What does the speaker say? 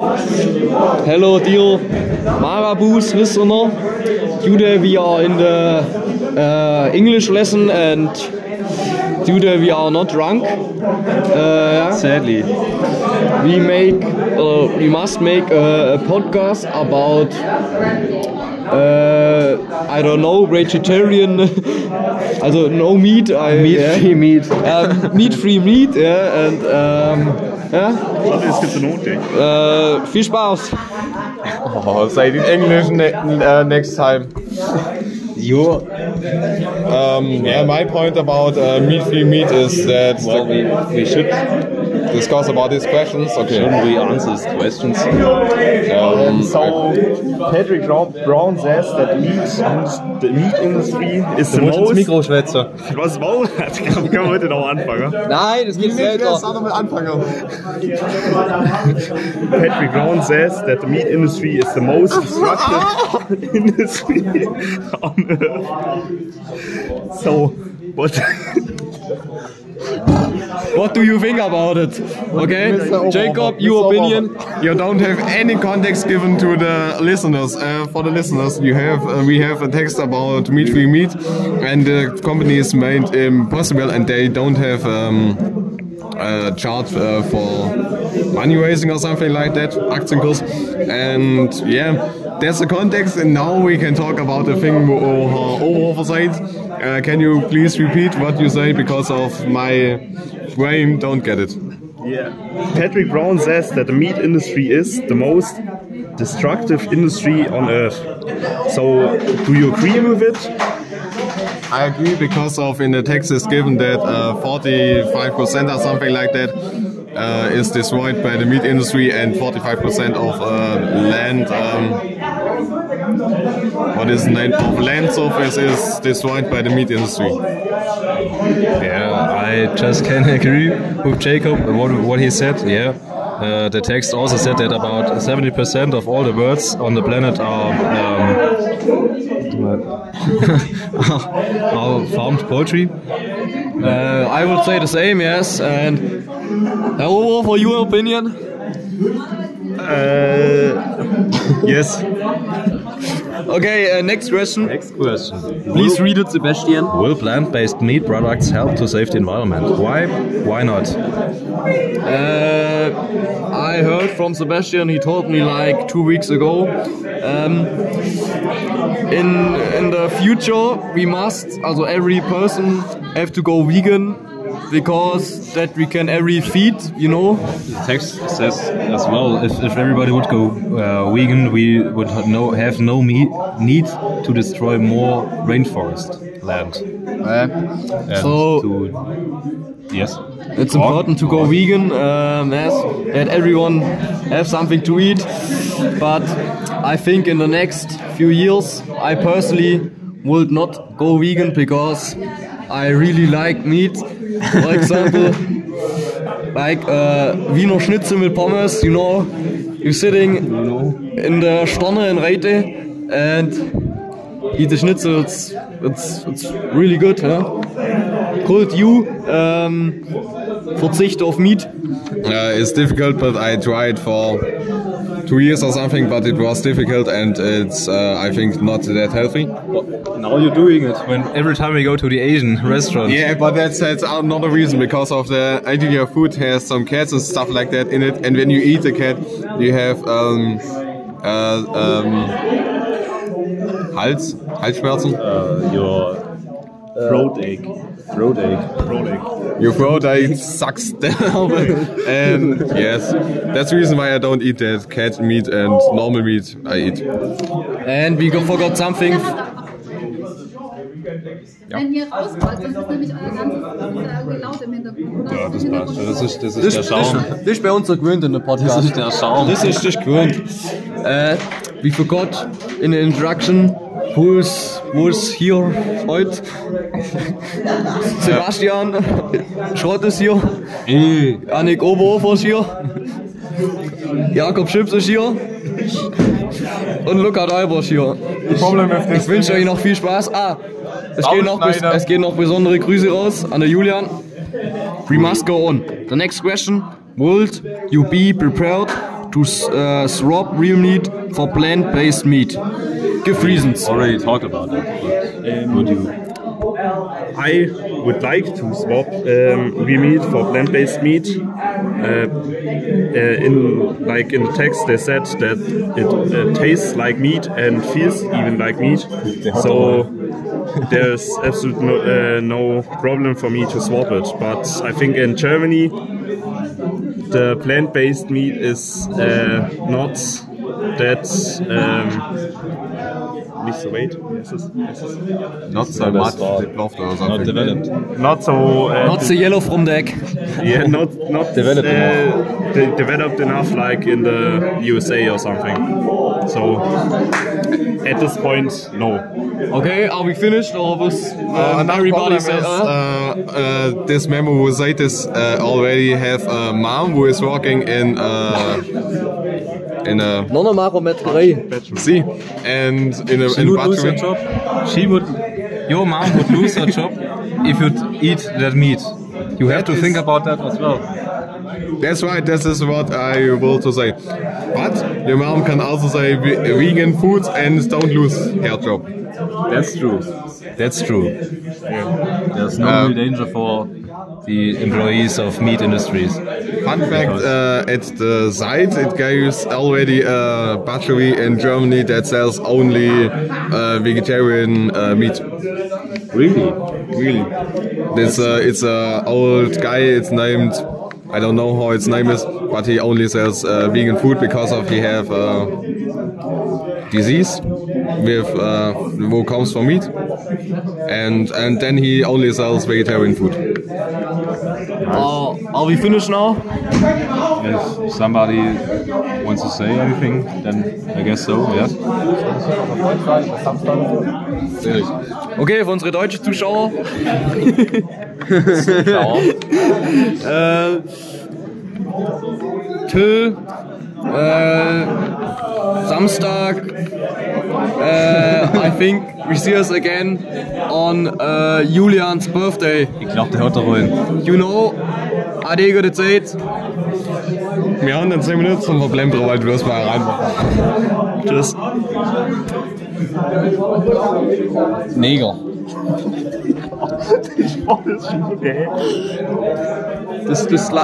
Hello, dear Marabou's listener. Today we are in the uh, English lesson and today we are not drunk. Uh, Sadly. we make, uh, we must make a, a podcast about, uh, I don't know, vegetarian, also no meat. I, Meat-free meat. Um, meat-free meat, yeah, and um, ja, Das ist skizenotisch. äh, viel Spaß. Oh, say it in English ne uh, next time. You. Um, yeah, my point about uh, meat-free meat is that Well, we, we should. Discuss about these questions. Okay. Shouldn't we answer these questions? Um, So, Patrick Brown- Brown says that meat, the meat industry is the Du musst ins most. Mikro schwätzen. Was Maul hat, kann man heute noch anfangen. Nein, das geht selber. Patrick Brown says that the meat industry is the most destructive industry on earth. So, what? What do you think about it? Okay, Jacob, your opinion? you don't have any context given to the listeners. Uh, for the listeners, you have uh, we have a text about meat-free meat, and the company is made impossible, and they don't have um, a chart uh, for money raising or something like that, Aktienkurs, and yeah, there's a context, and now we can talk about the thing uh, oversight. Uh, can you please repeat what you say because of my brain don't get it. Yeah. Patrick Brown says that the meat industry is the most destructive industry on earth. So, do you agree with it? I agree because of in the text is given that uh, 45% or something like that uh, is destroyed by the meat industry and 45% of uh, land. Um, what is the name of land surface is destroyed by the meat industry. Yeah, I just can agree with Jacob what what he said. Yeah, uh, the text also said that about 70% of all the birds on the planet are um, are farmed poultry. Uh, I would say the same, yes. And hello, for your opinion? Uh, yes. Okay, uh, next question. Next question. Please read it, Sebastian. Will plant-based meat products help to save the environment? Why? Why not? Uh, I heard from Sebastian. He told me like two weeks ago. Um, in in the future, we must, also every person, have to go vegan because that we can every feed, you know. The text says as well if, if everybody would go uh, vegan, we would ha- no, have no me- need to destroy more rainforest land. And So- to, yes, It's important to go vegan, um, yes, that everyone have something to eat. But I think in the next few years, I personally would not go vegan because I really like meat. For example, like uh, Wiener Schnitzel with pommes, you know, you're sitting in the Stonne in Reite and eat the schnitzel. It's, it's, it's really good. Huh? Could you um, verzicht auf meat? Uh, it's difficult, but I tried for two years or something, but it was difficult and it's, uh, I think, not that healthy. now you're doing it. When every time we go to the Asian restaurant, Yeah, but that's, that's another reason because of the idea food has some cats and stuff like that in it, and when you eat the cat, you have um, uh, um, Hals, Halsschmerzen. Uh, your throat ache. throat ache. Throat ache. Your throat it sucks down, and yes, that's the reason why I don't eat that cat meat and normal meat I eat. And we forgot something. Wenn ihr raus wollt, sonst ist nämlich euer ganzes das ist ja irgendwie laut im Hintergrund. Oder? Ja, das passt. Das ist, das ist Das, der das, Schaum. das ist bei uns so gewöhnt in der Podcast. Das ist der Schaum. Das ist das gewöhnt. Äh, we forgot in the introduction who's, who's here heute. Sebastian Schrott ist hier. Annik Oberhofer ist hier. Jakob Schips ist hier. Und Luca Deiber ist hier. Ich wünsche euch noch viel Spaß. Ah, es gehen, noch, es gehen noch besondere Grüße raus an der We must go on. The next question: Would you be prepared to uh, swap real meat for plant-based meat? Give reasons. Already talked about it. But would you? I would like to swap um, real meat for plant-based meat. Uh, uh, in like in the text, they said that it uh, tastes like meat and feels even like meat. So there's absolutely no, uh, no problem for me to swap it. But I think in Germany, the plant-based meat is uh, not that. Um, nicht so weit. Yes, yes, yes. Not so much developed or something. Not developed. Not so. Uh, Not the yellow from the egg. yeah, not not Developed uh, de- developed enough like in the USA or something. So at this point, no. Okay, are we finished or was Uh, um, everybody problem said? is, uh, uh, uh, this member who said this uh, already have a mom who is working in uh, in a Nog een marometterij. see and in a She in would lose her butchery. job. She would. Your mom would lose her job if you'd eat that meat. You have to think about that as well. That's right. This is what I will to say. But your mom can also say vegan foods and don't lose her job. That's true. That's true. There's no um, real danger for the employees of meat industries. Fun fact: uh, at the site, it gives already a butchery in Germany that sells only uh, vegetarian uh, meat. Really? Really? This uh, it's a old guy. It's named. I don't know how its name is, but he only sells uh, vegan food because of he have uh, disease with uh, who comes from meat, and and then he only sells vegetarian food. Are, are we finished now? If somebody wants to say anything, then I guess so, yes. Okay, für unsere deutschen Zuschauer. äh, Till, äh, Samstag, äh, I think we see us again on äh, Julians birthday. Ich glaube, der hört da rein. You know, ade gute Zeit. Wir haben dann 10 Minuten zum Problem drüber, weil du das mal rein. Tschüss. Neger. Das, das